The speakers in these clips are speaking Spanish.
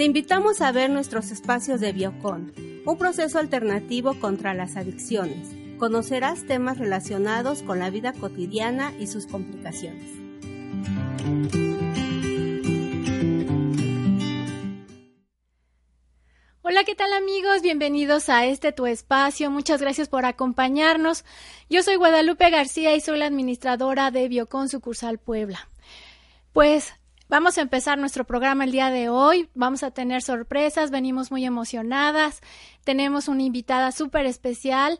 Te invitamos a ver nuestros espacios de Biocon, un proceso alternativo contra las adicciones. Conocerás temas relacionados con la vida cotidiana y sus complicaciones. Hola, ¿qué tal amigos? Bienvenidos a este tu espacio. Muchas gracias por acompañarnos. Yo soy Guadalupe García y soy la administradora de Biocon Sucursal Puebla. Pues Vamos a empezar nuestro programa el día de hoy. Vamos a tener sorpresas, venimos muy emocionadas. Tenemos una invitada súper especial,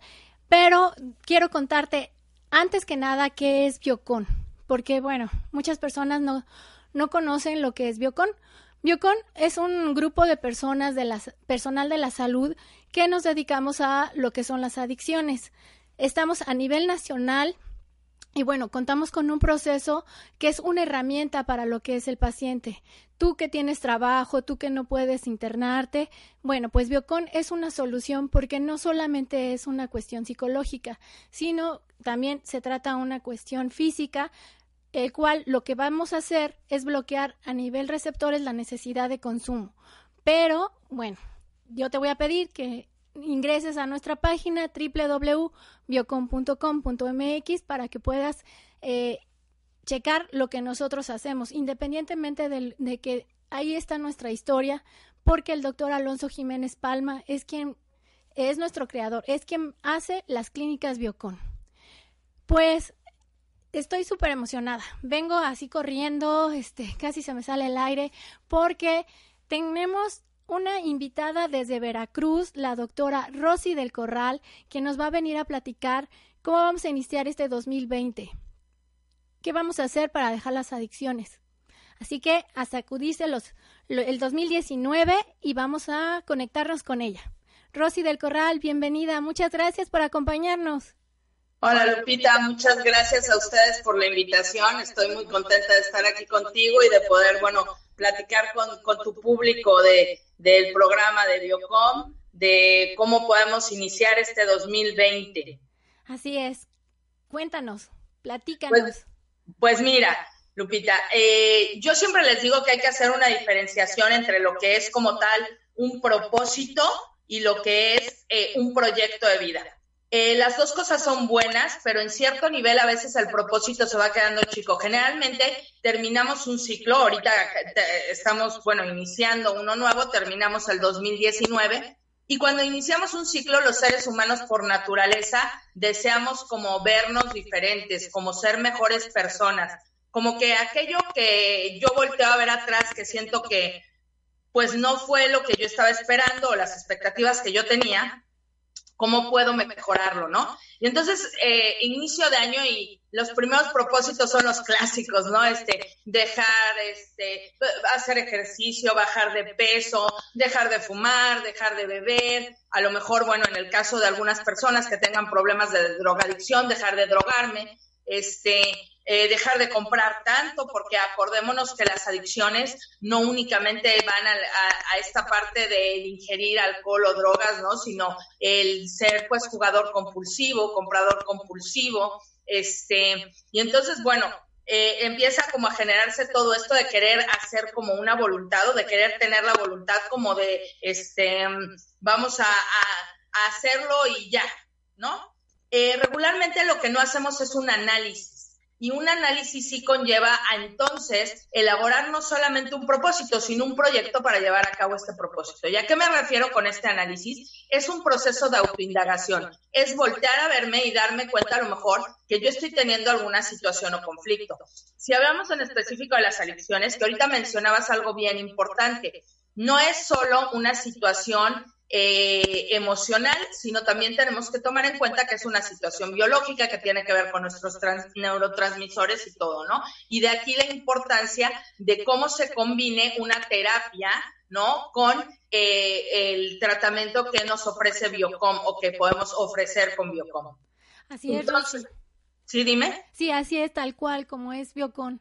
pero quiero contarte antes que nada qué es Biocon, porque bueno, muchas personas no, no conocen lo que es Biocon. Biocon es un grupo de personas de la, personal de la salud que nos dedicamos a lo que son las adicciones. Estamos a nivel nacional y bueno, contamos con un proceso que es una herramienta para lo que es el paciente. Tú que tienes trabajo, tú que no puedes internarte, bueno, pues Biocon es una solución porque no solamente es una cuestión psicológica, sino también se trata una cuestión física, el cual lo que vamos a hacer es bloquear a nivel receptores la necesidad de consumo. Pero, bueno, yo te voy a pedir que ingreses a nuestra página www.biocom.com.mx para que puedas eh, checar lo que nosotros hacemos, independientemente de, que ahí está nuestra historia, porque el doctor Alonso Jiménez Palma es quien es nuestro creador, es quien hace las clínicas Biocon. Pues estoy súper emocionada. Vengo así corriendo, este, casi se me sale el aire, porque tenemos una invitada desde Veracruz, la doctora Rosy del Corral, que nos va a venir a platicar cómo vamos a iniciar este 2020. ¿Qué vamos a hacer para dejar las adicciones? Así que a sacudirse los, el 2019 y vamos a conectarnos con ella. Rosy del Corral, bienvenida. Muchas gracias por acompañarnos. Hola Lupita, muchas gracias a ustedes por la invitación. Estoy muy contenta de estar aquí contigo y de poder, bueno, platicar con, tu público de, del programa de Biocom, de cómo podemos iniciar este 2020. Así es. Cuéntanos, platícanos. Pues, pues mira, Lupita, eh, yo siempre les digo que hay que hacer una diferenciación entre lo que es como tal un propósito y lo que es eh, un proyecto de vida. Eh, las dos cosas son buenas, pero en cierto nivel a veces el propósito se va quedando chico. Generalmente terminamos un ciclo, ahorita estamos, bueno, iniciando uno nuevo, terminamos el 2019, y cuando iniciamos un ciclo, los seres humanos por naturaleza deseamos como vernos diferentes, como ser mejores personas, como que aquello que yo volteo a ver atrás, que siento que pues no fue lo que yo estaba esperando o las expectativas que yo tenía, cómo puedo mejorarlo, ¿no? Y entonces, eh, inicio de año y los primeros propósitos son los clásicos, ¿no? Este, dejar, este, hacer ejercicio, bajar de peso, dejar de fumar, dejar de beber, a lo mejor, bueno, en el caso de algunas personas que tengan problemas de drogadicción, dejar de drogarme, este, eh, dejar de comprar tanto, porque acordémonos que las adicciones no únicamente van a, esta parte de ingerir alcohol o drogas, ¿no? Sino el ser, pues, jugador compulsivo, comprador compulsivo, este, y entonces, bueno, eh, empieza como a generarse todo esto de querer hacer como una voluntad o de querer tener la voluntad como de, este, vamos a, hacerlo y ya, ¿no? Eh, regularmente lo que no hacemos es un análisis y un análisis sí conlleva a entonces elaborar no solamente un propósito, sino un proyecto para llevar a cabo este propósito. ¿Y a qué me refiero con este análisis? Es un proceso de autoindagación, es voltear a verme y darme cuenta a lo mejor que yo estoy teniendo alguna situación o conflicto. Si hablamos en específico de las adicciones, que ahorita mencionabas algo bien importante, no es solo una situación eh, emocional, sino también tenemos que tomar en cuenta que es una situación biológica que tiene que ver con nuestros neurotransmisores y todo, ¿no? Y de aquí la importancia de cómo se combine una terapia, ¿no? Con eh, el tratamiento que nos ofrece Biocom o que podemos ofrecer con Biocom. Así es. sí, dime. Sí, así es, tal cual como es Biocom.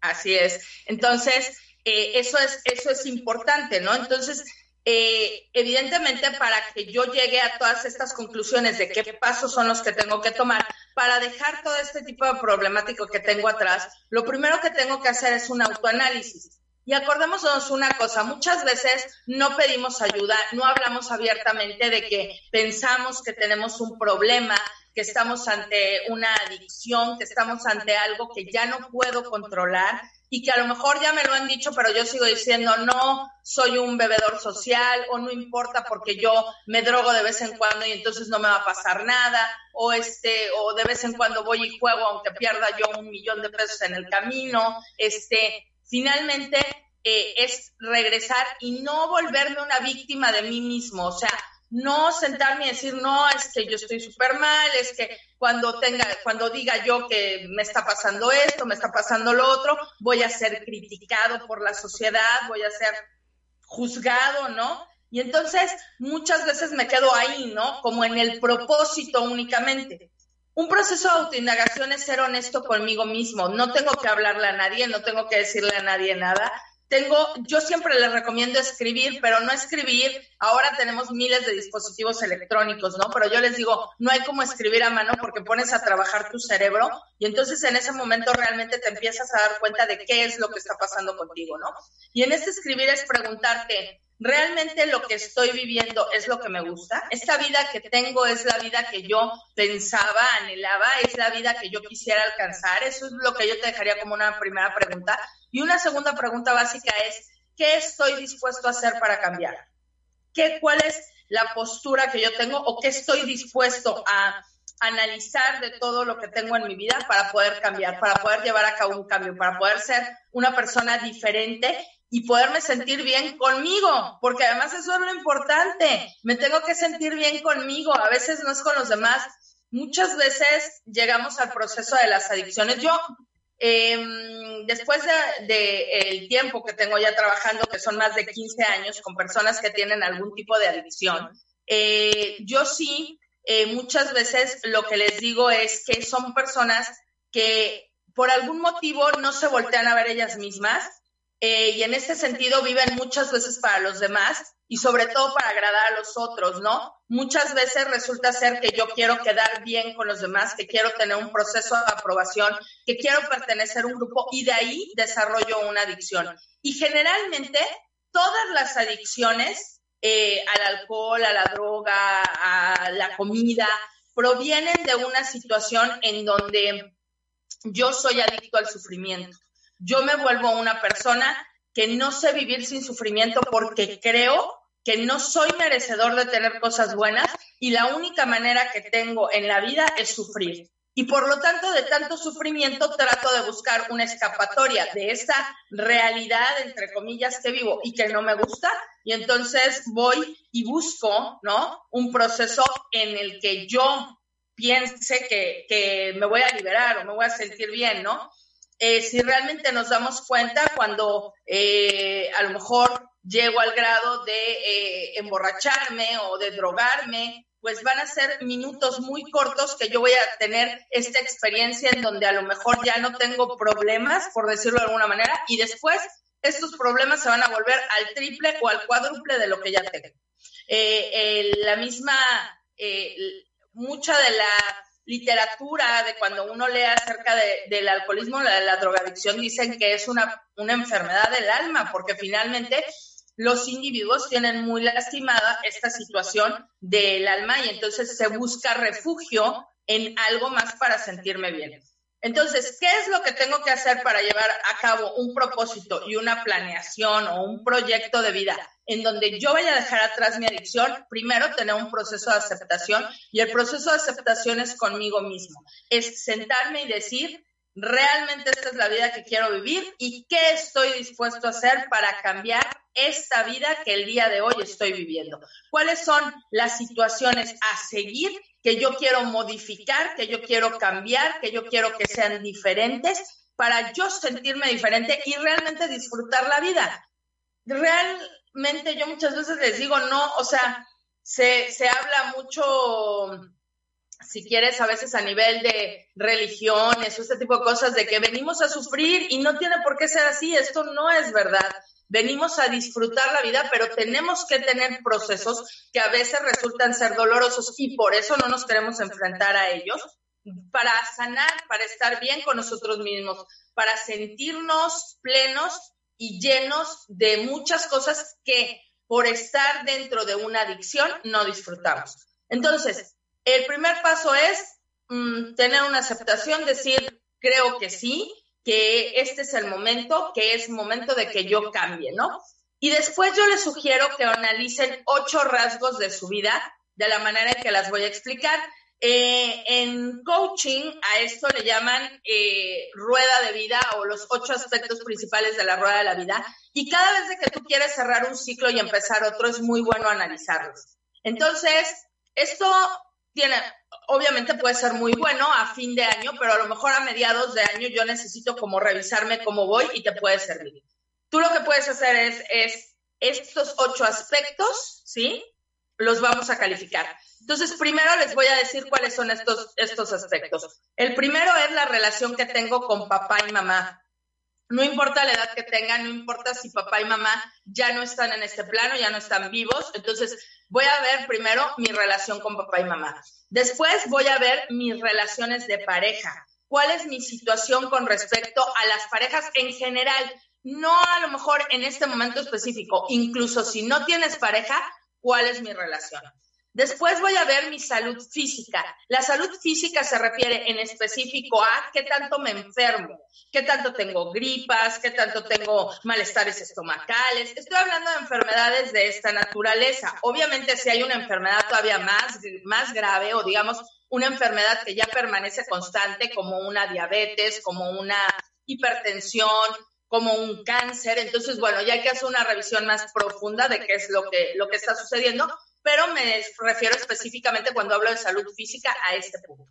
Así es. Entonces, eh, eso, es, eso es importante, ¿no? Entonces, eh, evidentemente para que yo llegue a todas estas conclusiones de qué pasos son los que tengo que tomar para dejar todo este tipo de problemático que tengo atrás, lo primero que tengo que hacer es un autoanálisis. Y acordémonos una cosa, muchas veces no pedimos ayuda, no hablamos abiertamente de que pensamos que tenemos un problema, que estamos ante una adicción, que estamos ante algo que ya no puedo controlar y que a lo mejor ya me lo han dicho, pero yo sigo diciendo, no, soy un bebedor social o no importa porque yo me drogo de vez en cuando y entonces no me va a pasar nada, o este, o de vez en cuando voy y juego aunque pierda yo un millón de pesos en el camino, este, finalmente eh, es regresar y no volverme una víctima de mí mismo, o sea, no sentarme y decir, no, es que yo estoy súper mal, es que cuando tenga, cuando diga yo que me está pasando esto, me está pasando lo otro, voy a ser criticado por la sociedad, voy a ser juzgado, ¿no? Y entonces muchas veces me quedo ahí, ¿no? Como en el propósito únicamente. Un proceso de autoindagación es ser honesto conmigo mismo. No tengo que hablarle a nadie, no tengo que decirle a nadie nada tengo, yo siempre les recomiendo escribir, pero no escribir, ahora tenemos miles de dispositivos electrónicos, ¿no? Pero yo les digo, no hay como escribir a mano porque pones a trabajar tu cerebro y entonces en ese momento realmente te empiezas a dar cuenta de qué es lo que está pasando contigo, ¿no? Y en este escribir es preguntarte, ¿realmente lo que estoy viviendo es lo que me gusta? ¿Esta vida que tengo es la vida que yo pensaba, anhelaba? ¿Es la vida que yo quisiera alcanzar? Eso es lo que yo te dejaría como una primera pregunta. Y una segunda pregunta básica es, ¿qué estoy dispuesto a hacer para cambiar? ¿Qué, ¿Cuál es la postura que yo tengo o qué estoy dispuesto a analizar de todo lo que tengo en mi vida para poder cambiar, para poder llevar a cabo un cambio, para poder ser una persona diferente y poderme sentir bien conmigo, porque además eso es lo importante, me tengo que sentir bien conmigo, a veces no es con los demás. Muchas veces llegamos al proceso de las adicciones. Yo eh, después del de, tiempo que tengo ya trabajando, que son más de 15 años con personas que tienen algún tipo de adicción, eh, yo sí eh, muchas veces lo que les digo es que son personas que por algún motivo no se voltean a ver ellas mismas eh, y en ese sentido viven muchas veces para los demás y sobre todo para agradar a los otros, ¿no? Muchas veces resulta ser que yo quiero quedar bien con los demás, que quiero tener un proceso de aprobación, que quiero pertenecer a un grupo y de ahí desarrollo una adicción. Y generalmente todas las adicciones eh, al alcohol, a la droga, a la comida, provienen de una situación en donde yo soy adicto al sufrimiento yo me vuelvo una persona que no sé vivir sin sufrimiento porque creo que no soy merecedor de tener cosas buenas y la única manera que tengo en la vida es sufrir. Y por lo tanto, de tanto sufrimiento, trato de buscar una escapatoria de esa realidad, entre comillas, que vivo y que no me gusta. Y entonces voy y busco, ¿no? Un proceso en el que yo piense que, que me voy a liberar o me voy a sentir bien, ¿no? Eh, si realmente nos damos cuenta cuando eh, a lo mejor llego al grado de eh, emborracharme o de drogarme, pues van a ser minutos muy cortos que yo voy a tener esta experiencia en donde a lo mejor ya no tengo problemas, por decirlo de alguna manera, y después estos problemas se van a volver al triple o al cuádruple de lo que ya tengo. la misma, mucha de la literatura de cuando uno lee acerca del alcoholismo, la, de la drogadicción, dicen que es una, una enfermedad del alma, porque finalmente los individuos tienen muy lastimada esta situación del alma y entonces se busca refugio en algo más para sentirme bien. Entonces, ¿qué es lo que tengo que hacer para llevar a cabo un propósito y una planeación o un proyecto de vida en donde yo vaya a dejar atrás mi adicción? Primero, tener un proceso de aceptación y el proceso de aceptación es conmigo mismo. Es sentarme y decir, realmente esta es la vida que quiero vivir y qué estoy dispuesto a hacer para cambiar esta vida que el día de hoy estoy viviendo? ¿Cuáles son las situaciones a seguir que yo quiero modificar, que yo quiero cambiar, que yo quiero que sean diferentes para yo sentirme diferente y realmente disfrutar la vida? Realmente yo muchas veces les digo, no, o sea, se, se habla mucho si quieres, a veces a nivel de religiones o este tipo de cosas, de que venimos a sufrir y no tiene por qué ser así, esto no es verdad. Venimos a disfrutar la vida, pero tenemos que tener procesos que a veces resultan ser dolorosos y por eso no nos queremos enfrentar a ellos, para sanar, para estar bien con nosotros mismos, para sentirnos plenos y llenos de muchas cosas que por estar dentro de una adicción no disfrutamos. Entonces, el primer paso es mm, tener una aceptación, decir, creo que sí, que este es el momento, que es momento de que yo cambie, ¿no? Y después yo les sugiero que analicen ocho rasgos de su vida de la manera en que las voy a explicar. Eh, en coaching a esto le llaman eh, rueda de vida o los ocho aspectos principales de la rueda de la vida. Y cada vez que tú quieres cerrar un ciclo y empezar otro, es muy bueno analizarlos. Entonces, esto tiene, obviamente puede ser muy bueno a fin de año, pero a lo mejor a mediados de año yo necesito como revisarme cómo voy y te puede servir. Tú lo que puedes hacer es, es estos ocho aspectos, ¿sí? Los vamos a calificar. Entonces, primero les voy a decir cuáles son estos, estos aspectos. El primero es la relación que tengo con papá y mamá. No importa la edad que tengan, no importa si papá y mamá ya no están en este plano, ya no están vivos. Entonces, voy a ver primero mi relación con papá y mamá. Después voy a ver mis relaciones de pareja. ¿Cuál es mi situación con respecto a las parejas en general? No a lo mejor en este momento específico, incluso si no tienes pareja, ¿cuál es mi relación? Después voy a ver mi salud física. La salud física se refiere en específico a qué tanto me enfermo, qué tanto tengo gripas, qué tanto tengo malestares estomacales. Estoy hablando de enfermedades de esta naturaleza. Obviamente si hay una enfermedad todavía más, más grave o digamos una enfermedad que ya permanece constante como una diabetes, como una hipertensión, como un cáncer. Entonces, bueno, ya hay que hacer una revisión más profunda de qué es lo que, lo que está sucediendo pero me refiero específicamente cuando hablo de salud física a este punto.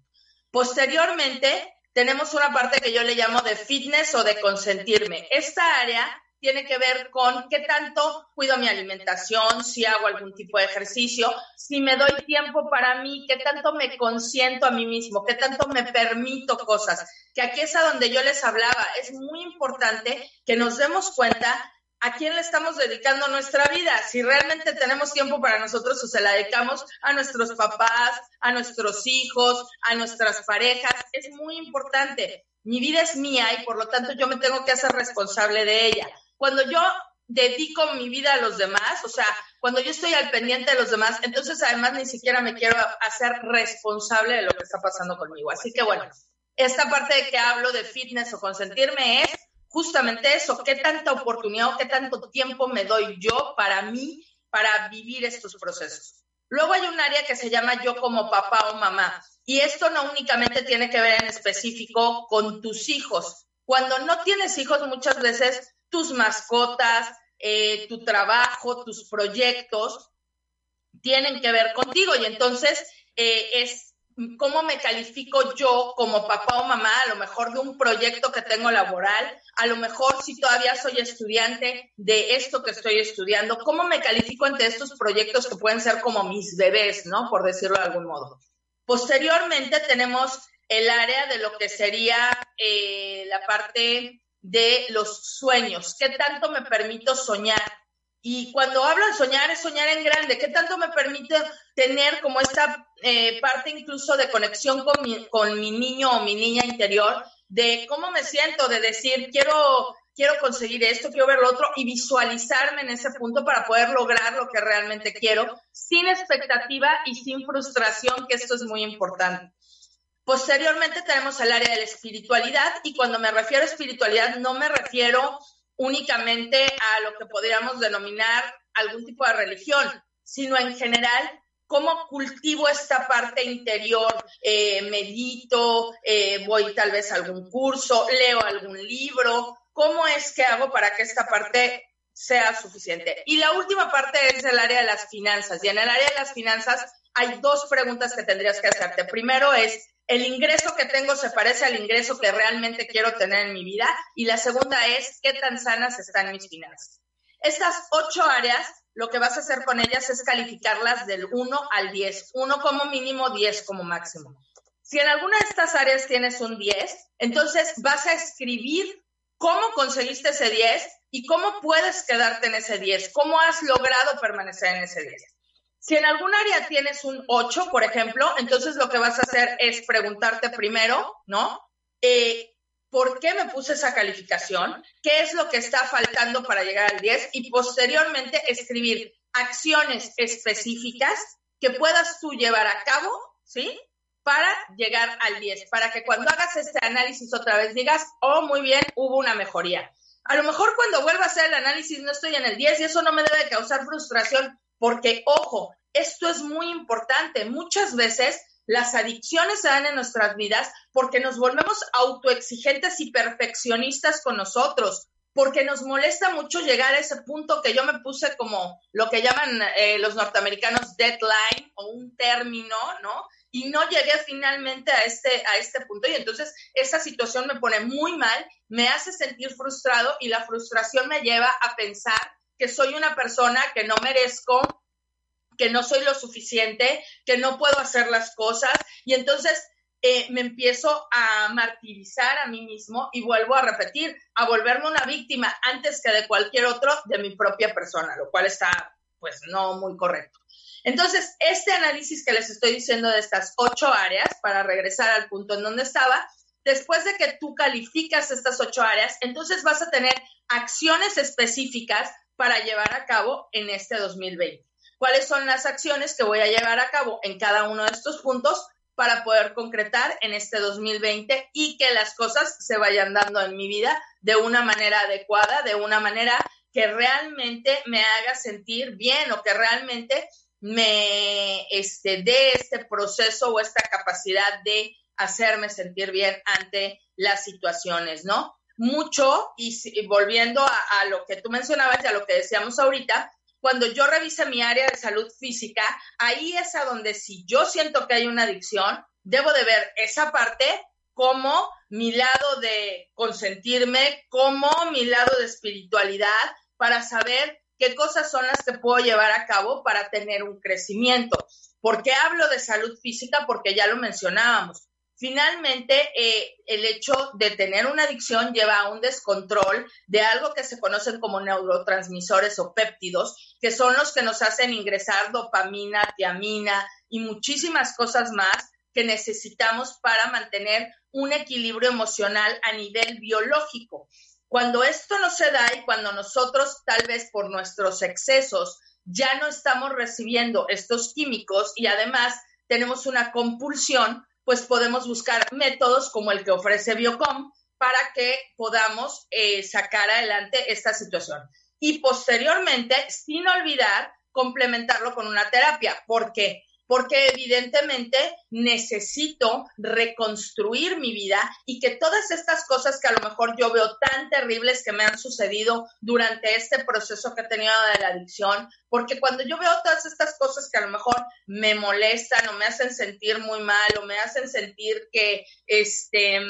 Posteriormente, tenemos una parte que yo le llamo de fitness o de consentirme. Esta área tiene que ver con qué tanto cuido mi alimentación, si hago algún tipo de ejercicio, si me doy tiempo para mí, qué tanto me consiento a mí mismo, qué tanto me permito cosas. Que aquí es a donde yo les hablaba. Es muy importante que nos demos cuenta a quién le estamos dedicando nuestra vida. Si realmente tenemos tiempo para nosotros o se la dedicamos a nuestros papás, a nuestros hijos, a nuestras parejas, es muy importante. Mi vida es mía y por lo tanto yo me tengo que hacer responsable de ella. Cuando yo dedico mi vida a los demás, o sea, cuando yo estoy al pendiente de los demás, entonces además ni siquiera me quiero hacer responsable de lo que está pasando conmigo. Así que bueno, esta parte de que hablo de fitness o consentirme es justamente eso, qué tanta oportunidad o qué tanto tiempo me doy yo para mí, para vivir estos procesos. Luego hay un área que se llama yo como papá o mamá. Y esto no únicamente tiene que ver en específico con tus hijos. Cuando no tienes hijos, muchas veces tus mascotas, eh, tu trabajo, tus proyectos tienen que ver contigo. Y entonces eh, es cómo me califico yo como papá o mamá, a lo mejor de un proyecto que tengo laboral, a lo mejor si todavía soy estudiante de esto que estoy estudiando, cómo me califico ante estos proyectos que pueden ser como mis bebés, ¿no? Por decirlo de algún modo. Posteriormente tenemos el área de lo que sería eh, la parte de los sueños. ¿Qué tanto me permito soñar? Y cuando hablo de soñar, es soñar en grande. ¿Qué tanto me permite tener como esta eh, parte incluso de conexión con mi, con mi niño o mi niña interior? De cómo me siento, de decir, quiero, quiero conseguir esto, quiero ver lo otro y visualizarme en ese punto para poder lograr lo que realmente quiero, sin expectativa y sin frustración, que esto es muy importante. Posteriormente tenemos el área de la espiritualidad y cuando me refiero a espiritualidad no me refiero únicamente a lo que podríamos denominar algún tipo de religión, sino en general cómo cultivo esta parte interior, eh, medito, eh, voy tal vez a algún curso, leo algún libro, cómo es que hago para que esta parte sea suficiente. Y la última parte es el área de las finanzas. Y en el área de las finanzas hay dos preguntas que tendrías que hacerte. Primero es, ¿el ingreso que tengo se parece al ingreso que realmente quiero tener en mi vida? Y la segunda es, ¿qué tan sanas están mis finanzas? Estas ocho áreas, lo que vas a hacer con ellas es calificarlas del 1 al 10. Uno como mínimo, 10 como máximo. Si en alguna de estas áreas tienes un 10, entonces vas a escribir cómo conseguiste ese 10 y cómo puedes quedarte en ese 10, cómo has logrado permanecer en ese 10. Si en algún área tienes un 8, por ejemplo, entonces lo que vas a hacer es preguntarte primero, ¿no? Eh, ¿Por qué me puse esa calificación? ¿Qué es lo que está faltando para llegar al 10? Y posteriormente escribir acciones específicas que puedas tú llevar a cabo, ¿sí? Para llegar al 10, para que cuando hagas este análisis otra vez digas, oh, muy bien, hubo una mejoría. A lo mejor cuando vuelva a hacer el análisis no estoy en el 10 y eso no me debe causar frustración, porque, ojo, esto es muy importante. Muchas veces las adicciones se dan en nuestras vidas porque nos volvemos autoexigentes y perfeccionistas con nosotros, porque nos molesta mucho llegar a ese punto que yo me puse como lo que llaman eh, los norteamericanos deadline o un término, ¿no? y no llegué finalmente a este, a este punto y entonces esa situación me pone muy mal, me hace sentir frustrado y la frustración me lleva a pensar que soy una persona que no merezco, que no soy lo suficiente, que no puedo hacer las cosas y entonces eh, me empiezo a martirizar a mí mismo y vuelvo a repetir, a volverme una víctima antes que de cualquier otro de mi propia persona, lo cual está pues no muy correcto. Entonces, este análisis que les estoy diciendo de estas ocho áreas, para regresar al punto en donde estaba, después de que tú calificas estas ocho áreas, entonces vas a tener acciones específicas para llevar a cabo en este 2020. ¿Cuáles son las acciones que voy a llevar a cabo en cada uno de estos puntos para poder concretar en este 2020 y que las cosas se vayan dando en mi vida de una manera adecuada, de una manera que realmente me haga sentir bien o que realmente me este, dé este proceso o esta capacidad de hacerme sentir bien ante las situaciones, ¿no? Mucho, y, volviendo a, lo que tú mencionabas y a lo que decíamos ahorita, cuando yo revise mi área de salud física, ahí es a donde si yo siento que hay una adicción, debo de ver esa parte como mi lado de consentirme, como mi lado de espiritualidad, para saber qué cosas son las que puedo llevar a cabo para tener un crecimiento. ¿Por qué hablo de salud física? Porque ya lo mencionábamos. Finalmente, eh, el hecho de tener una adicción lleva a un descontrol de algo que se conocen como neurotransmisores o péptidos, que son los que nos hacen ingresar dopamina, tiamina y muchísimas cosas más que necesitamos para mantener un equilibrio emocional a nivel biológico. Cuando esto no se da y cuando nosotros tal vez por nuestros excesos ya no estamos recibiendo estos químicos y además tenemos una compulsión, pues podemos buscar métodos como el que ofrece Biocom para que podamos eh, sacar adelante esta situación. Y posteriormente, sin olvidar, complementarlo con una terapia. ¿Por qué? Porque evidentemente necesito reconstruir mi vida y que todas estas cosas que a lo mejor yo veo tan terribles que me han sucedido durante este proceso que he tenido de la adicción, porque cuando yo veo todas estas cosas que a lo mejor me molestan o me hacen sentir muy mal o me hacen sentir que este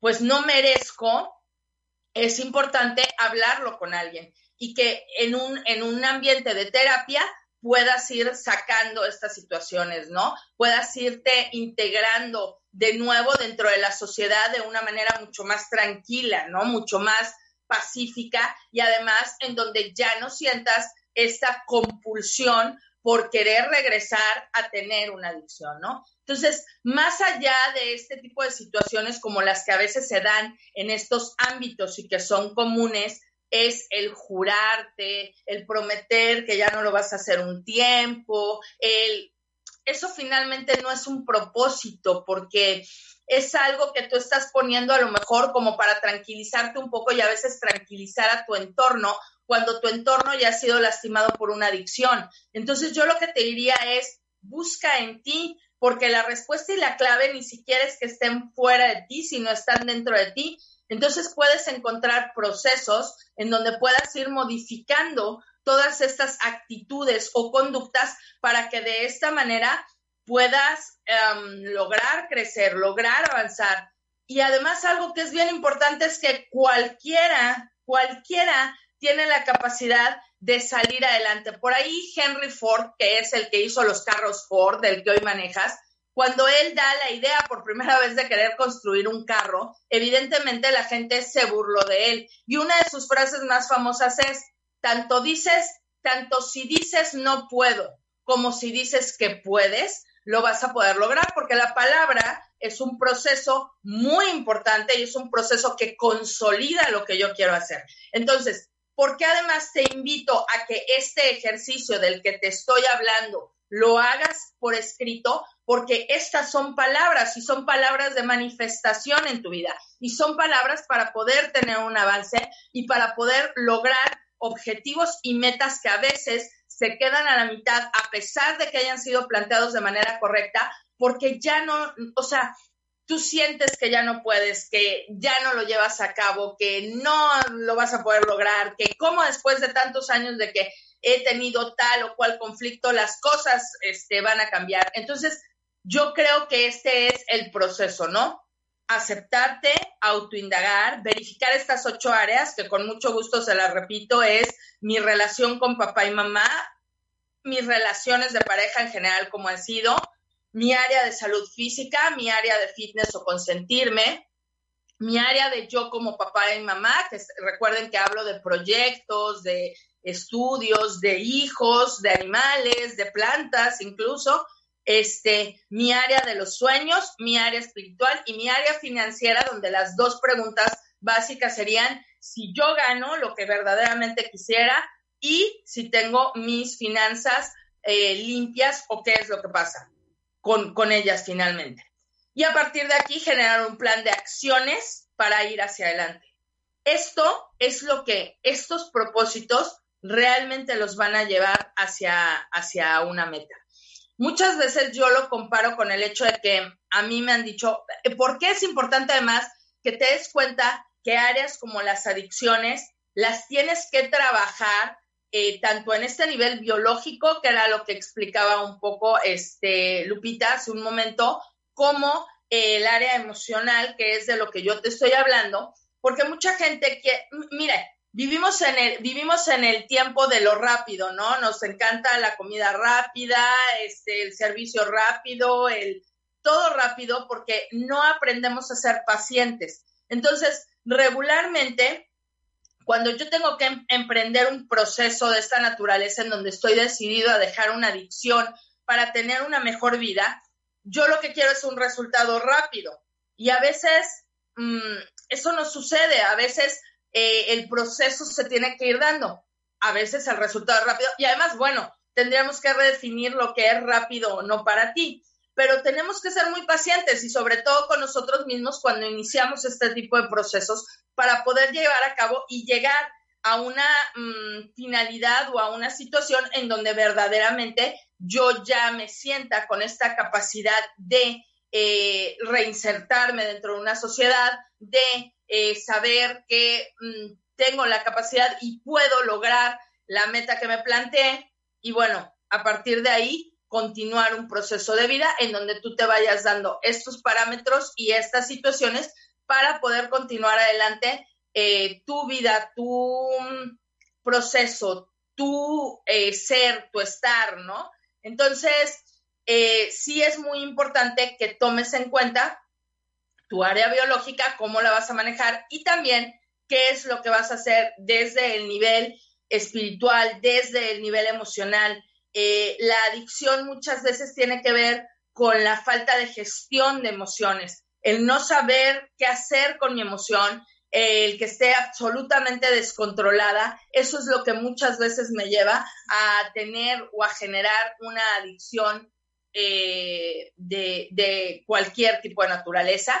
pues no merezco, es importante hablarlo con alguien y que en un, en un ambiente de terapia puedas ir sacando estas situaciones, ¿no? Puedas irte integrando de nuevo dentro de la sociedad de una manera mucho más tranquila, ¿no? Mucho más pacífica y además en donde ya no sientas esta compulsión por querer regresar a tener una adicción, ¿no? Entonces, más allá de este tipo de situaciones como las que a veces se dan en estos ámbitos y que son comunes, es el jurarte, el prometer que ya no lo vas a hacer un tiempo, el eso finalmente no es un propósito porque es algo que tú estás poniendo a lo mejor como para tranquilizarte un poco y a veces tranquilizar a tu entorno cuando tu entorno ya ha sido lastimado por una adicción. Entonces yo lo que te diría es, busca en ti, porque la respuesta y la clave ni siquiera es que estén fuera de ti, sino están dentro de ti Entonces puedes encontrar procesos en donde puedas ir modificando todas estas actitudes o conductas para que de esta manera puedas em, lograr crecer, lograr avanzar. Y además algo que es bien importante es que cualquiera, cualquiera tiene la capacidad de salir adelante. Por ahí Henry Ford, que es el que hizo los carros Ford, del que hoy manejas, cuando él da la idea por primera vez de querer construir un carro, evidentemente la gente se burló de él. Y una de sus frases más famosas es, tanto dices, tanto si dices no puedo, como si dices que puedes, lo vas a poder lograr, porque la palabra es un proceso muy importante y es un proceso que consolida lo que yo quiero hacer. Entonces, ¿por qué además te invito a que este ejercicio del que te estoy hablando lo hagas por escrito? Porque estas son palabras y son palabras de manifestación en tu vida y son palabras para poder tener un avance y para poder lograr objetivos y metas que a veces se quedan a la mitad a pesar de que hayan sido planteados de manera correcta, porque ya no, o sea, tú sientes que ya no puedes, que ya no lo llevas a cabo, que no lo vas a poder lograr, que como después de tantos años de que he tenido tal o cual conflicto, las cosas este, van a cambiar. Entonces, yo creo que este es el proceso, ¿no? Aceptarte, autoindagar, verificar estas ocho áreas, que con mucho gusto se las repito, es mi relación con papá y mamá, mis relaciones de pareja en general, como han sido, mi área de salud física, mi área de fitness o consentirme, mi área de yo como papá y mamá, que recuerden que hablo de proyectos, de estudios, de hijos, de animales, de plantas incluso, este, mi área de los sueños, mi área espiritual y mi área financiera, donde las dos preguntas básicas serían si yo gano lo que verdaderamente quisiera y si tengo mis finanzas eh, limpias o qué es lo que pasa con, con ellas finalmente. Y a partir de aquí generar un plan de acciones para ir hacia adelante. Esto es lo que estos propósitos realmente los van a llevar hacia, hacia una meta. Muchas veces yo lo comparo con el hecho de que a mí me han dicho, ¿por qué es importante además que te des cuenta que áreas como las adicciones las tienes que trabajar eh, tanto en este nivel biológico, que era lo que explicaba un poco este, Lupita hace un momento, como el área emocional, que es de lo que yo te estoy hablando, porque mucha gente que, mire, vivimos en el, vivimos en el tiempo de lo rápido, ¿no? Nos encanta la comida rápida, este, el servicio rápido, el todo rápido, porque no aprendemos a ser pacientes. Entonces, regularmente cuando yo tengo que em-, emprender un proceso de esta naturaleza en donde estoy decidido a dejar una adicción para tener una mejor vida, yo lo que quiero es un resultado rápido. Y a veces mm, eso no sucede, a veces eh, el proceso se tiene que ir dando, a veces el resultado es rápido. Y además, bueno, tendríamos que redefinir lo que es rápido o no para ti pero tenemos que ser muy pacientes y sobre todo con nosotros mismos cuando iniciamos este tipo de procesos para poder llevar a cabo y llegar a una mm, finalidad o a una situación en donde verdaderamente yo ya me sienta con esta capacidad de eh, reinsertarme dentro de una sociedad, de eh, saber que mm, tengo la capacidad y puedo lograr la meta que me planteé. Y bueno, a partir de ahí, continuar un proceso de vida en donde tú te vayas dando estos parámetros y estas situaciones para poder continuar adelante eh, tu vida, tu mm, proceso, tu eh, ser, tu estar, ¿no? Entonces, sí es muy importante que tomes en cuenta tu área biológica, cómo la vas a manejar y también qué es lo que vas a hacer desde el nivel espiritual, desde el nivel emocional, eh, la adicción muchas veces tiene que ver con la falta de gestión de emociones, el no saber qué hacer con mi emoción, el que esté absolutamente descontrolada, eso es lo que muchas veces me lleva a tener o a generar una adicción eh, de, de cualquier tipo de naturaleza,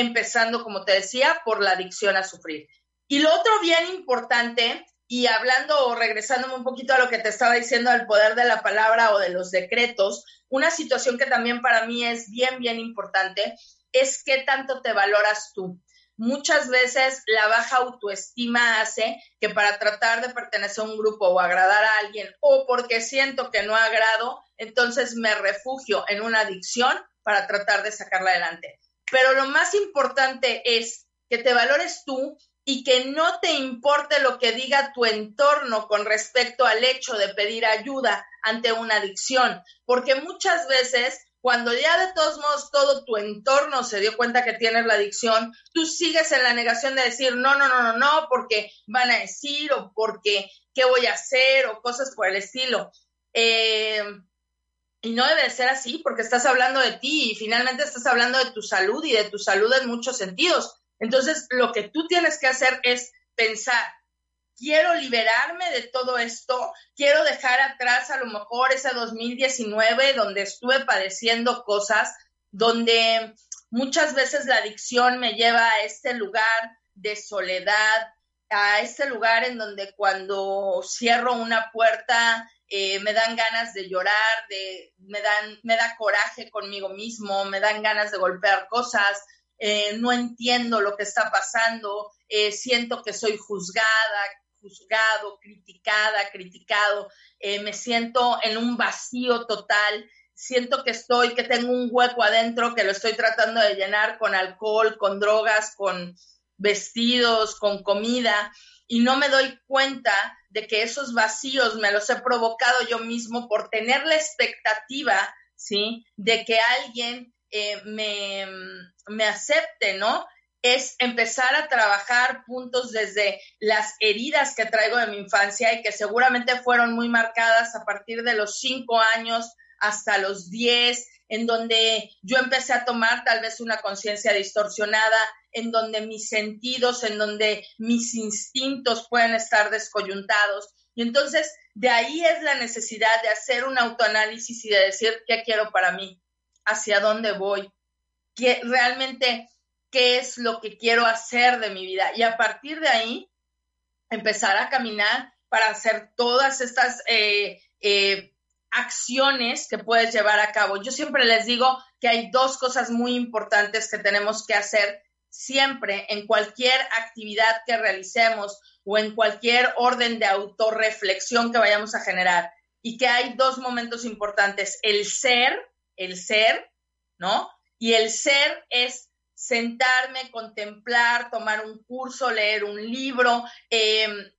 empezando, como te decía, por la adicción a sufrir. Y lo otro bien importante y hablando o regresándome un poquito a lo que te estaba diciendo del poder de la palabra o de los decretos, una situación que también para mí es bien, bien importante es qué tanto te valoras tú. muchas veces la baja autoestima hace que para tratar de pertenecer a un grupo o agradar a alguien o porque siento que no agrado, entonces me refugio en una adicción para tratar de sacarla adelante. Pero lo más importante es que te valores tú y que no te importe lo que diga tu entorno con respecto al hecho de pedir ayuda ante una adicción, porque muchas veces cuando ya de todos modos todo tu entorno se dio cuenta que tienes la adicción, tú sigues en la negación de decir, no, no, no, no, no, porque van a decir o porque qué voy a hacer o cosas por el estilo. Eh, y no debe ser así porque estás hablando de ti y finalmente estás hablando de tu salud y de tu salud en muchos sentidos. Entonces, lo que tú tienes que hacer es pensar, quiero liberarme de todo esto, quiero dejar atrás a lo mejor ese 2019 donde estuve padeciendo cosas, donde muchas veces la adicción me lleva a este lugar de soledad, a este lugar en donde cuando cierro una puerta eh, me dan ganas de llorar, de, me, dan, me da coraje conmigo mismo, me dan ganas de golpear cosas, eh, no entiendo lo que está pasando, eh, siento que soy juzgada, juzgado, criticada, criticado, eh, me siento en un vacío total, siento que estoy, que tengo un hueco adentro que lo estoy tratando de llenar con alcohol, con drogas, con vestidos, con comida, y no me doy cuenta de que esos vacíos me los he provocado yo mismo por tener la expectativa, ¿sí? De que alguien eh, me, me acepte, ¿no? es empezar a trabajar puntos desde las heridas que traigo de mi infancia y que seguramente fueron muy marcadas a partir de los cinco años hasta los diez, en donde yo empecé a tomar tal vez una conciencia distorsionada, en donde mis sentidos, en donde mis instintos pueden estar descoyuntados. Y entonces de ahí es la necesidad de hacer un autoanálisis y de decir qué quiero para mí, hacia dónde voy, que realmente qué es lo que quiero hacer de mi vida. Y a partir de ahí, empezar a caminar para hacer todas estas eh, eh, acciones que puedes llevar a cabo. Yo siempre les digo que hay dos cosas muy importantes que tenemos que hacer siempre en cualquier actividad que realicemos o en cualquier orden de autorreflexión que vayamos a generar. Y que hay dos momentos importantes, el ser, el ser, ¿no? Y el ser es sentarme, contemplar, tomar un curso, leer un libro, em,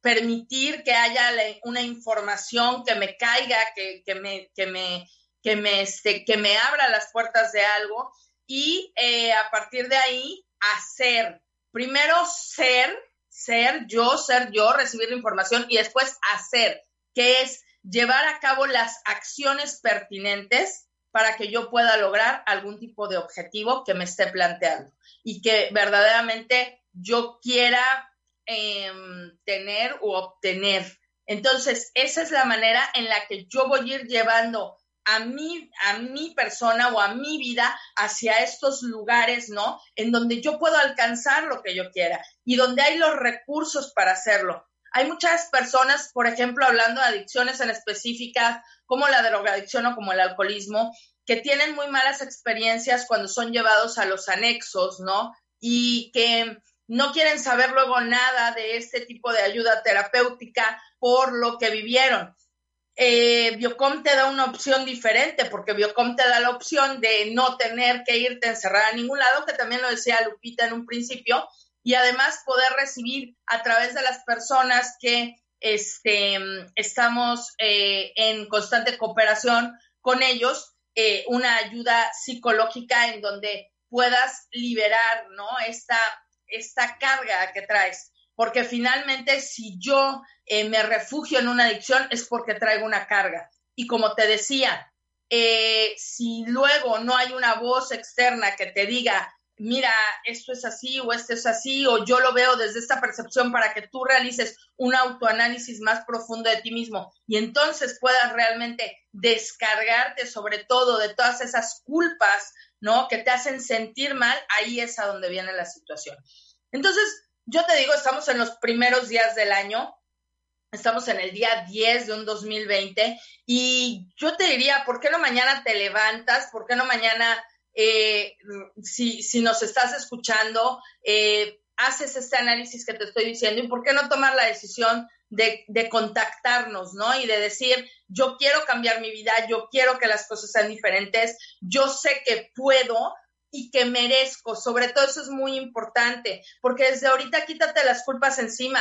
permitir que haya una información que me caiga, que, me, que, me, que, me, este, que me abra las puertas de algo y eh, a partir de ahí hacer. Primero ser, ser yo, ser yo, recibir la información y después hacer, que es llevar a cabo las acciones pertinentes para que yo pueda lograr algún tipo de objetivo que me esté planteando y que verdaderamente yo quiera em, tener o obtener. Entonces, esa es la manera en la que yo voy a ir llevando a mí, a mi persona o a mi vida hacia estos lugares, ¿no? En donde yo puedo alcanzar lo que yo quiera y donde hay los recursos para hacerlo. Hay muchas personas, por ejemplo, hablando de adicciones en específicas, como la drogadicción o como el alcoholismo, que tienen muy malas experiencias cuando son llevados a los anexos, ¿no? Y que no quieren saber luego nada de este tipo de ayuda terapéutica por lo que vivieron. Eh, Biocom te da una opción diferente, porque Biocom te da la opción de no tener que irte encerrada a ningún lado, que también lo decía Lupita en un principio, y además poder recibir a través de las personas que este, estamos eh, en constante cooperación con ellos, eh, una ayuda psicológica en donde puedas liberar, ¿no? Esta, esta carga que traes. Porque finalmente si yo eh, me refugio en una adicción es porque traigo una carga. Y como te decía, si luego no hay una voz externa que te diga, mira, esto es así o esto es así, o yo lo veo desde esta percepción para que tú realices un autoanálisis más profundo de ti mismo y entonces puedas realmente descargarte sobre todo de todas esas culpas, ¿no? Que te hacen sentir mal, ahí es a donde viene la situación. Entonces, yo te digo, estamos en los primeros días del año, estamos en el día 10 de un 2020 y yo te diría, ¿por qué no mañana te levantas? ¿Por qué no mañana eh, si, si, nos estás escuchando, eh, haces este análisis que te estoy diciendo y por qué no tomar la decisión de, de, contactarnos, ¿no? Y de decir, yo quiero cambiar mi vida, yo quiero que las cosas sean diferentes, yo sé que puedo y que merezco. Sobre todo eso es muy importante, porque desde ahorita quítate las culpas encima.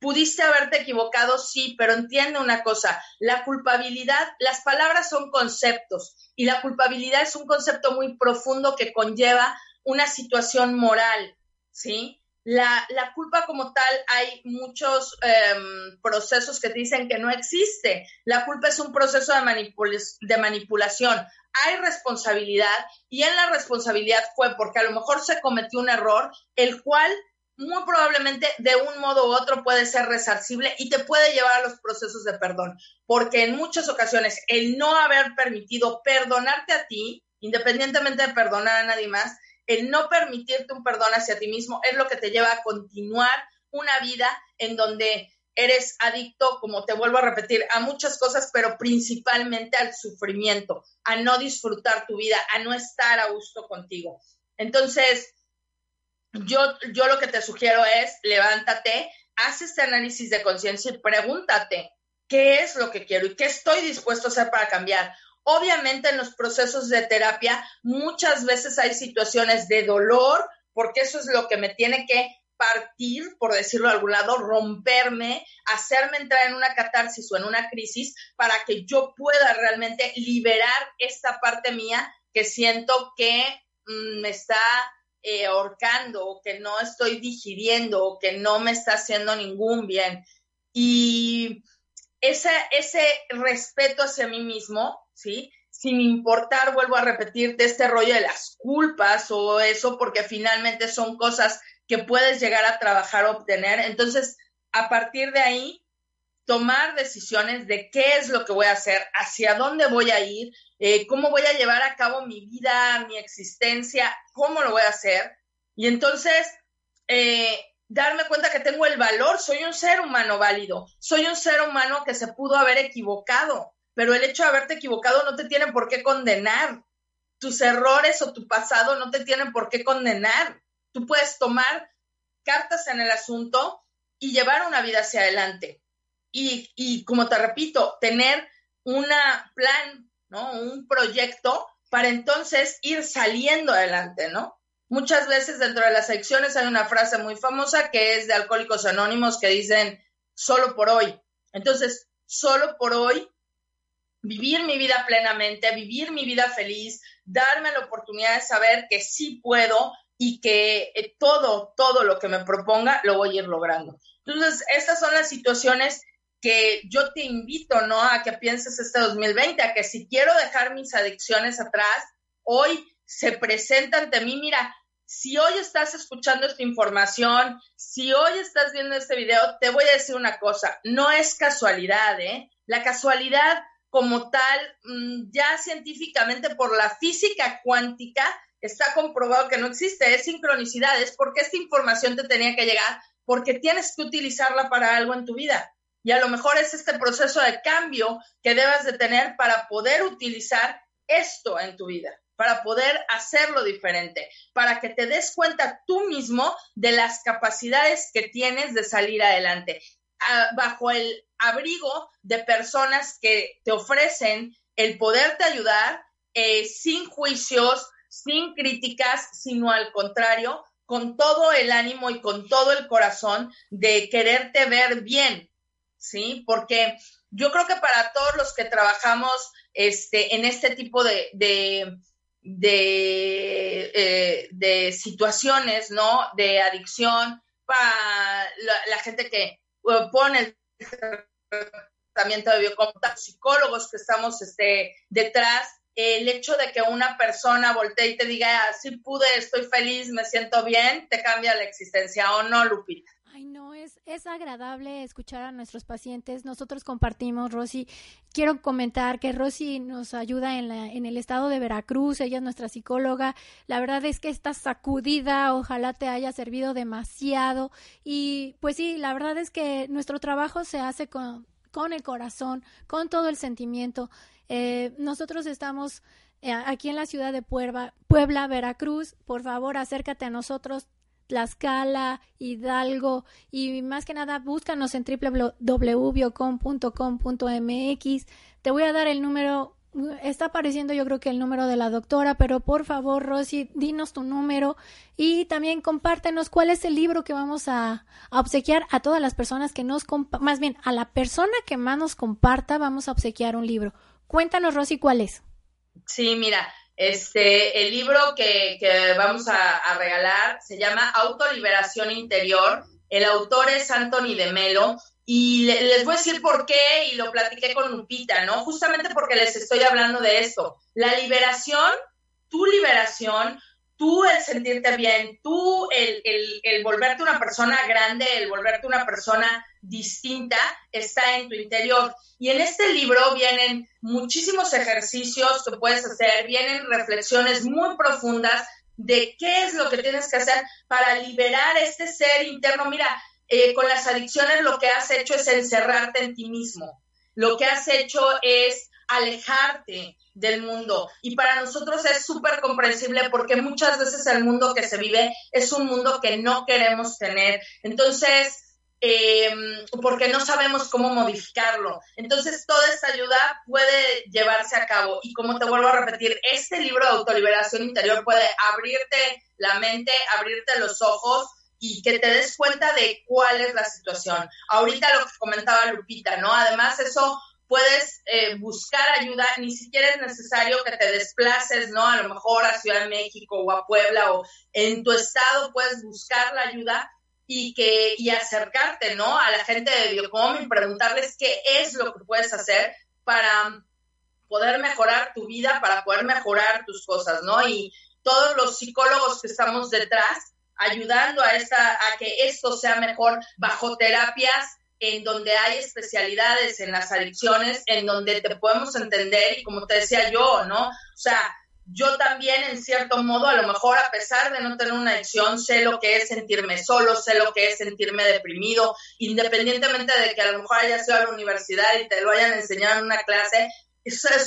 Pudiste haberte equivocado, sí, pero entiende una cosa, la culpabilidad, las palabras son conceptos y la culpabilidad es un concepto muy profundo que conlleva una situación moral, ¿sí? La, la culpa como tal, hay muchos em, procesos que dicen que no existe. La culpa es un proceso de, de manipulación. Hay responsabilidad y en la responsabilidad fue porque a lo mejor se cometió un error, el cual muy probablemente de un modo u otro puede ser resarcible y te puede llevar a los procesos de perdón, porque en muchas ocasiones el no haber permitido perdonarte a ti, independientemente de perdonar a nadie más, el no permitirte un perdón hacia ti mismo es lo que te lleva a continuar una vida en donde eres adicto, como te vuelvo a repetir, a muchas cosas, pero principalmente al sufrimiento, a no disfrutar tu vida, a no estar a gusto contigo. Entonces, yo, yo lo que te sugiero es levántate, haz este análisis de conciencia y pregúntate qué es lo que quiero y qué estoy dispuesto a hacer para cambiar. Obviamente en los procesos de terapia muchas veces hay situaciones de dolor, porque eso es lo que me tiene que partir, por decirlo de algún lado, romperme, hacerme entrar en una catarsis o en una crisis para que yo pueda realmente liberar esta parte mía que siento que mm, me está eh, ahorcando o que no estoy digiriendo o que no me está haciendo ningún bien. Y ese, ese respeto hacia mí mismo, ¿sí? Sin importar, vuelvo a repetirte, este rollo de las culpas o eso, porque finalmente son cosas que puedes llegar a trabajar o obtener. Entonces, a partir de ahí, tomar decisiones de qué es lo que voy a hacer, hacia dónde voy a ir, eh, cómo voy a llevar a cabo mi vida, mi existencia, cómo lo voy a hacer. Y entonces, eh, darme cuenta que tengo el valor, soy un ser humano válido, soy un ser humano que se pudo haber equivocado, pero el hecho de haberte equivocado no te tiene por qué condenar. Tus errores o tu pasado no te tienen por qué condenar. Tú puedes tomar cartas en el asunto y llevar una vida hacia adelante y, como te repito, tener un plan, ¿no? Un proyecto para entonces ir saliendo adelante, ¿no? Muchas veces dentro de las adicciones hay una frase muy famosa que es de Alcohólicos Anónimos que dicen solo por hoy. Entonces, solo por hoy, vivir mi vida plenamente, vivir mi vida feliz, darme la oportunidad de saber que sí puedo y que eh, todo, todo lo que me proponga lo voy a ir logrando. Entonces, estas son las situaciones que yo te invito, ¿no? A que pienses este 2020, a que si quiero dejar mis adicciones atrás, hoy se presenta ante mí, mira, si hoy estás escuchando esta información, si hoy estás viendo este video, te voy a decir una cosa, no es casualidad, ¿eh? La casualidad como tal, mm, ya científicamente por la física cuántica, está comprobado que no existe, es sincronicidad, es porque esta información te tenía que llegar, porque tienes que utilizarla para algo en tu vida. Y a lo mejor es este proceso de cambio que debas de tener para poder utilizar esto en tu vida, para poder hacerlo diferente, para que te des cuenta tú mismo de las capacidades que tienes de salir adelante, bajo el abrigo de personas que te ofrecen el poderte ayudar eh, sin juicios, sin críticas, sino al contrario, con todo el ánimo y con todo el corazón de quererte ver bien, ¿sí? Porque yo creo que para todos los que trabajamos este, en este tipo de, de, de, eh, situaciones, ¿no? De adicción, para la, gente que pone el tratamiento de biocomputación, psicólogos que estamos este, detrás, el hecho de que una persona voltee y te diga, sí pude, estoy feliz, me siento bien, te cambia la existencia o no, Lupita. Ay, no, es, es agradable escuchar a nuestros pacientes. Nosotros compartimos, Rosy. Quiero comentar que Rosy nos ayuda en, la, en el estado de Veracruz. Ella es nuestra psicóloga. La verdad es que esta sacudida ojalá te haya servido demasiado. Y pues sí, la verdad es que nuestro trabajo se hace con, con el corazón, con todo el sentimiento. Eh, nosotros estamos eh, aquí en la ciudad de Puebla, Veracruz, por favor acércate a nosotros, Tlaxcala, Hidalgo y más que nada búscanos en www.biocom.com.mx. Te voy a dar el número está apareciendo yo creo que el número de la doctora, pero por favor, Rosy, dinos tu número y también compártenos cuál es el libro que vamos a, obsequiar a todas las personas que nos, más bien a la persona que más nos comparta, vamos a obsequiar un libro. Cuéntanos, Rosy, cuál es. Sí, mira, este, el libro que, vamos a, a regalar se llama Autoliberación Interior. El autor es Anthony de Melo y les voy a decir por qué y lo platiqué con Lupita, ¿no? Justamente porque les estoy hablando de esto. La liberación, tu liberación, tú el sentirte bien, tú el, volverte una persona grande, el volverte una persona distinta, está en tu interior. Y en este libro vienen muchísimos ejercicios que puedes hacer, vienen reflexiones muy profundas de qué es lo que tienes que hacer para liberar este ser interno. Mira, eh, con las adicciones lo que has hecho es encerrarte en ti mismo. Lo que has hecho es alejarte del mundo. Y para nosotros es súper comprensible porque muchas veces el mundo que se vive es un mundo que no queremos tener. Entonces, eh, porque no sabemos cómo modificarlo. Entonces, toda esta ayuda puede llevarse a cabo. Y como te vuelvo a repetir, este libro de autoliberación interior puede abrirte la mente, abrirte los ojos y que te des cuenta de cuál es la situación. Ahorita lo que comentaba Lupita, ¿no? Además, eso puedes eh, buscar ayuda, ni siquiera es necesario que te desplaces, ¿no? A lo mejor a Ciudad de México o a Puebla o en tu estado puedes buscar la ayuda y que y acercarte, ¿no? A la gente de Biocom y preguntarles qué es lo que puedes hacer para poder mejorar tu vida, para poder mejorar tus cosas, ¿no? Y todos los psicólogos que estamos detrás ayudando a, esta, a que esto sea mejor bajo terapias en donde hay especialidades en las adicciones, en donde te podemos entender y como te decía yo, ¿no? O sea, yo también en cierto modo, a lo mejor a pesar de no tener una adicción, sé lo que es sentirme solo, sé lo que es sentirme deprimido, independientemente de que a lo mejor hayas ido a la universidad y te lo hayan enseñado en una clase,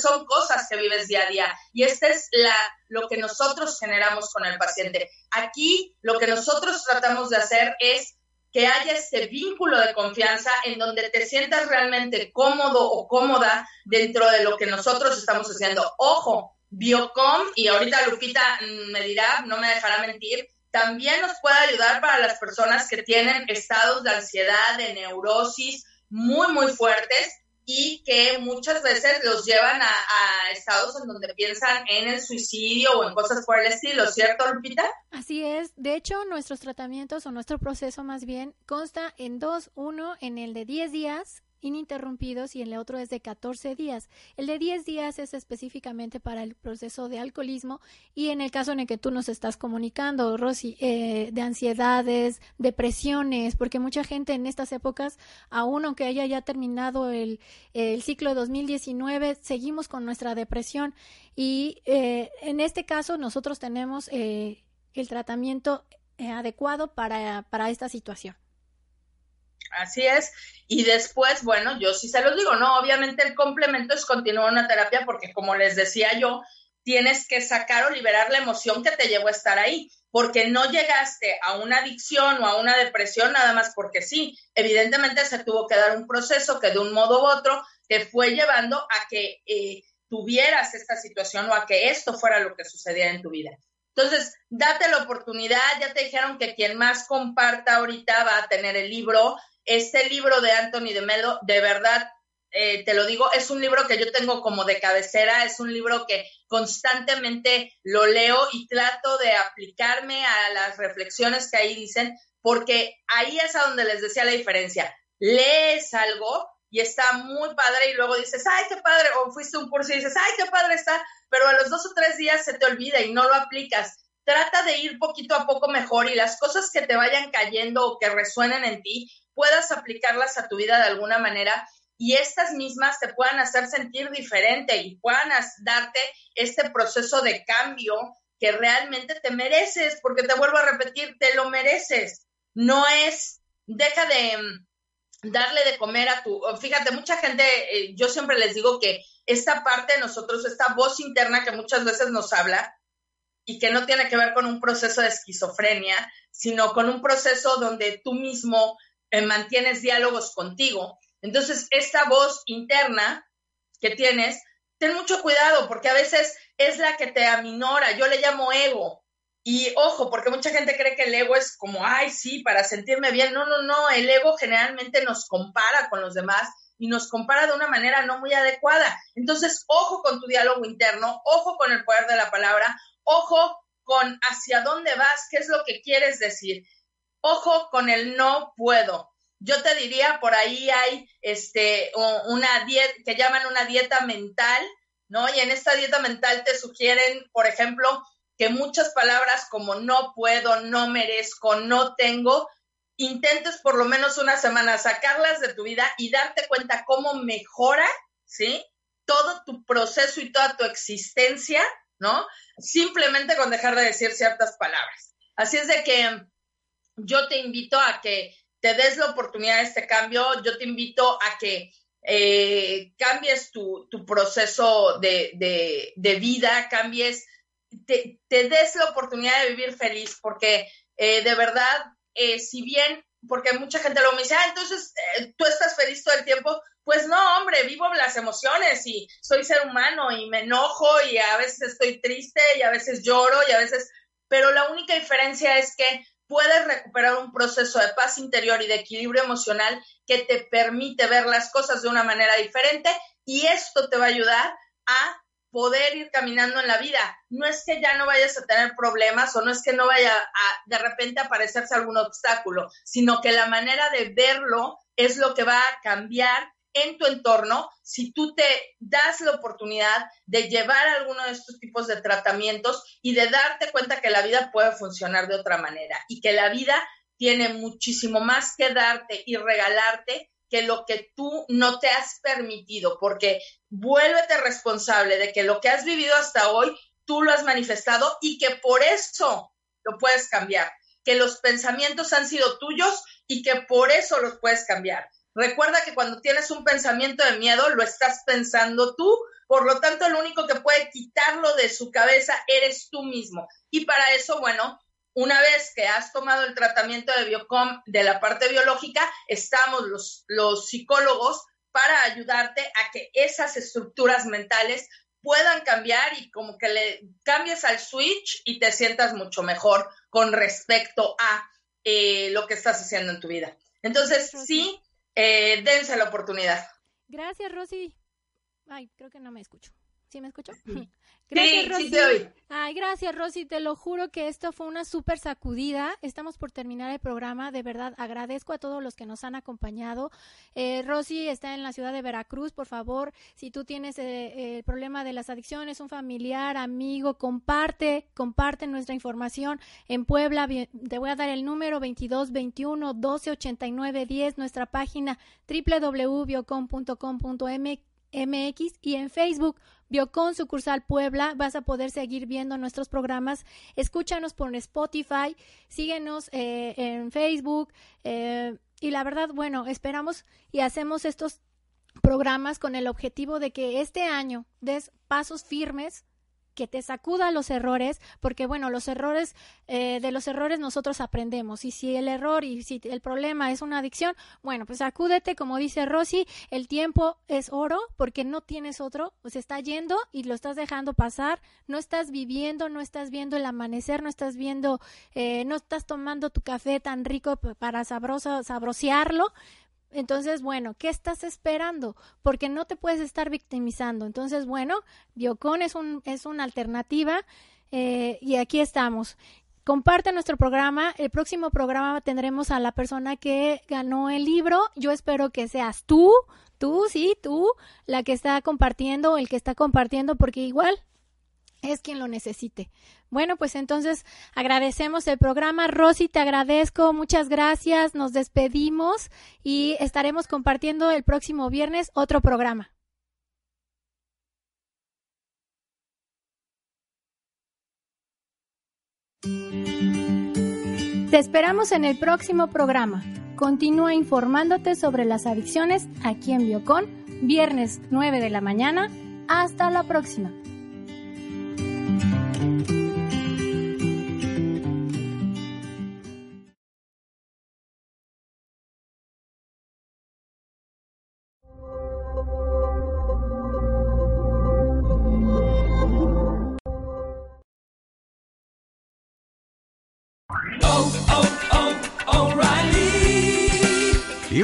son cosas que vives día a día. Y este es la, lo que nosotros generamos con el paciente. Aquí lo que nosotros tratamos de hacer es que haya este vínculo de confianza en donde te sientas realmente cómodo o cómoda dentro de lo que nosotros estamos haciendo. Ojo, Biocom, y ahorita Lupita me dirá, no me dejará mentir, también nos puede ayudar para las personas que tienen estados de ansiedad, de neurosis muy, muy fuertes y que muchas veces los llevan a, estados en donde piensan en el suicidio o en cosas por el estilo, ¿cierto, Lupita? Así es. De hecho, nuestros tratamientos o nuestro proceso más bien consta en dos. Uno, en el de 10 días ininterrumpidos y el otro es de 14 días. El de 10 días es específicamente para el proceso de alcoholismo y en el caso en el que tú nos estás comunicando, Rosy, eh, de ansiedades, depresiones, porque mucha gente en estas épocas, aún aunque haya ya terminado el, el ciclo 2019, seguimos con nuestra depresión y eh, en este caso nosotros tenemos eh, el tratamiento adecuado para, para esta situación. Así es. Y después, bueno, yo sí se los digo, ¿no? Obviamente el complemento es continuar una terapia porque, como les decía yo, tienes que sacar o liberar la emoción que te llevó a estar ahí, porque no llegaste a una adicción o a una depresión nada más porque sí. Evidentemente se tuvo que dar un proceso que de un modo u otro te fue llevando a que eh, tuvieras esta situación o a que esto fuera lo que sucediera en tu vida. Entonces, date la oportunidad, ya te dijeron que quien más comparta ahorita va a tener el libro, este libro de Anthony de Melo, de verdad, eh, te lo digo, es un libro que yo tengo como de cabecera, es un libro que constantemente lo leo y trato de aplicarme a las reflexiones que ahí dicen, porque ahí es a donde les decía la diferencia. Lees algo y está muy padre y luego dices, ay, qué padre, o fuiste un curso y dices, ay, qué padre está, pero a los dos o tres días se te olvida y no lo aplicas. Trata de ir poquito a poco mejor y las cosas que te vayan cayendo o que resuenen en ti, puedas aplicarlas a tu vida de alguna manera y estas mismas te puedan hacer sentir diferente y puedan darte este proceso de cambio que realmente te mereces, porque te vuelvo a repetir, te lo mereces. No es, deja de, darle de comer a tu, fíjate, mucha gente, eh, yo siempre les digo que esta parte de nosotros, esta voz interna que muchas veces nos habla y que no tiene que ver con un proceso de esquizofrenia, sino con un proceso donde tú mismo eh, mantienes diálogos contigo. Entonces, esta voz interna que tienes, ten mucho cuidado porque a veces es la que te aminora, yo le llamo ego, y ojo, porque mucha gente cree que el ego es como, ay, sí, para sentirme bien. No, no, no, el ego generalmente nos compara con los demás y nos compara de una manera no muy adecuada. Entonces, ojo con tu diálogo interno, ojo con el poder de la palabra, ojo con hacia dónde vas, qué es lo que quieres decir. Ojo con el no puedo. Yo te diría, por ahí hay este, una dieta que llaman una dieta mental, ¿no? Y en esta dieta mental te sugieren, por ejemplo, que muchas palabras como no puedo, no merezco, no tengo, intentes por lo menos una semana sacarlas de tu vida y darte cuenta cómo mejora, ¿sí? Todo tu proceso y toda tu existencia, ¿no? Simplemente con dejar de decir ciertas palabras. Así es de que yo te invito a que te des la oportunidad de este cambio, yo te invito a que eh, cambies tu, proceso de, de vida, cambies te, des la oportunidad de vivir feliz, porque eh, de verdad, eh, si bien, porque mucha gente luego me dice, ah, entonces tú estás feliz todo el tiempo, pues no, hombre, vivo las emociones y soy ser humano y me enojo y a veces estoy triste y a veces lloro y a veces, pero la única diferencia es que puedes recuperar un proceso de paz interior y de equilibrio emocional que te permite ver las cosas de una manera diferente y esto te va a ayudar a poder ir caminando en la vida. No es que ya no vayas a tener problemas o no es que no vaya a de repente aparecerse algún obstáculo, sino que la manera de verlo es lo que va a cambiar en tu entorno si tú te das la oportunidad de llevar alguno de estos tipos de tratamientos y de darte cuenta que la vida puede funcionar de otra manera y que la vida tiene muchísimo más que darte y regalarte que lo que tú no te has permitido, porque vuélvete responsable de que lo que has vivido hasta hoy, tú lo has manifestado y que por eso lo puedes cambiar, que los pensamientos han sido tuyos y que por eso los puedes cambiar. Recuerda que cuando tienes un pensamiento de miedo, lo estás pensando tú, por lo tanto, el único que puede quitarlo de su cabeza eres tú mismo. Y para eso, bueno, una vez que has tomado el tratamiento de Biocom de la parte biológica, estamos los, los psicólogos para ayudarte a que esas estructuras mentales puedan cambiar y como que le cambies al switch y te sientas mucho mejor con respecto a eh, lo que estás haciendo en tu vida. Entonces, sí, eh, dense la oportunidad. Gracias, Rosy. Ay, creo que no me escucho. ¿Sí me escucho? Gracias, Rosy. Ay, gracias, Rosy. Te lo juro que esto fue una súper sacudida. Estamos por terminar el programa. De verdad, agradezco a todos los que nos han acompañado. Eh, Rosy está en la ciudad de Veracruz. Por favor, si tú tienes eh, el problema de las adicciones, un familiar, amigo, comparte, comparte nuestra información. En Puebla, te voy a dar el número 2221 1289 10, nuestra página www.biocom.com.mx MX y en Facebook Biocon sucursal Puebla vas a poder seguir viendo nuestros programas. Escúchanos por Spotify, síguenos eh, en Facebook eh, y la verdad, bueno, esperamos y hacemos estos programas con el objetivo de que este año des pasos firmes que te sacuda los errores, porque bueno, los errores, eh, de los errores nosotros aprendemos. Y si el error y si el problema es una adicción, bueno, pues sacúdete, como dice Rosy, el tiempo es oro porque no tienes otro, pues está yendo y lo estás dejando pasar, no estás viviendo, no estás viendo el amanecer, no estás viendo, eh, no estás tomando tu café tan rico para sabroso, sabrosearlo, entonces, bueno, ¿qué estás esperando? Porque no te puedes estar victimizando. Entonces, bueno, Biocon es, un, es una alternativa eh, y aquí estamos. Comparte nuestro programa. El próximo programa tendremos a la persona que ganó el libro. Yo espero que seas tú, tú, sí, tú, la que está compartiendo o el que está compartiendo, porque igual es quien lo necesite. Bueno, pues entonces agradecemos el programa. Rosy, te agradezco, muchas gracias. Nos despedimos y estaremos compartiendo el próximo viernes otro programa. Te esperamos en el próximo programa. continúa informándote sobre las adicciones aquí en Biocon, viernes 9 de la mañana. Hasta la próxima. Thank you.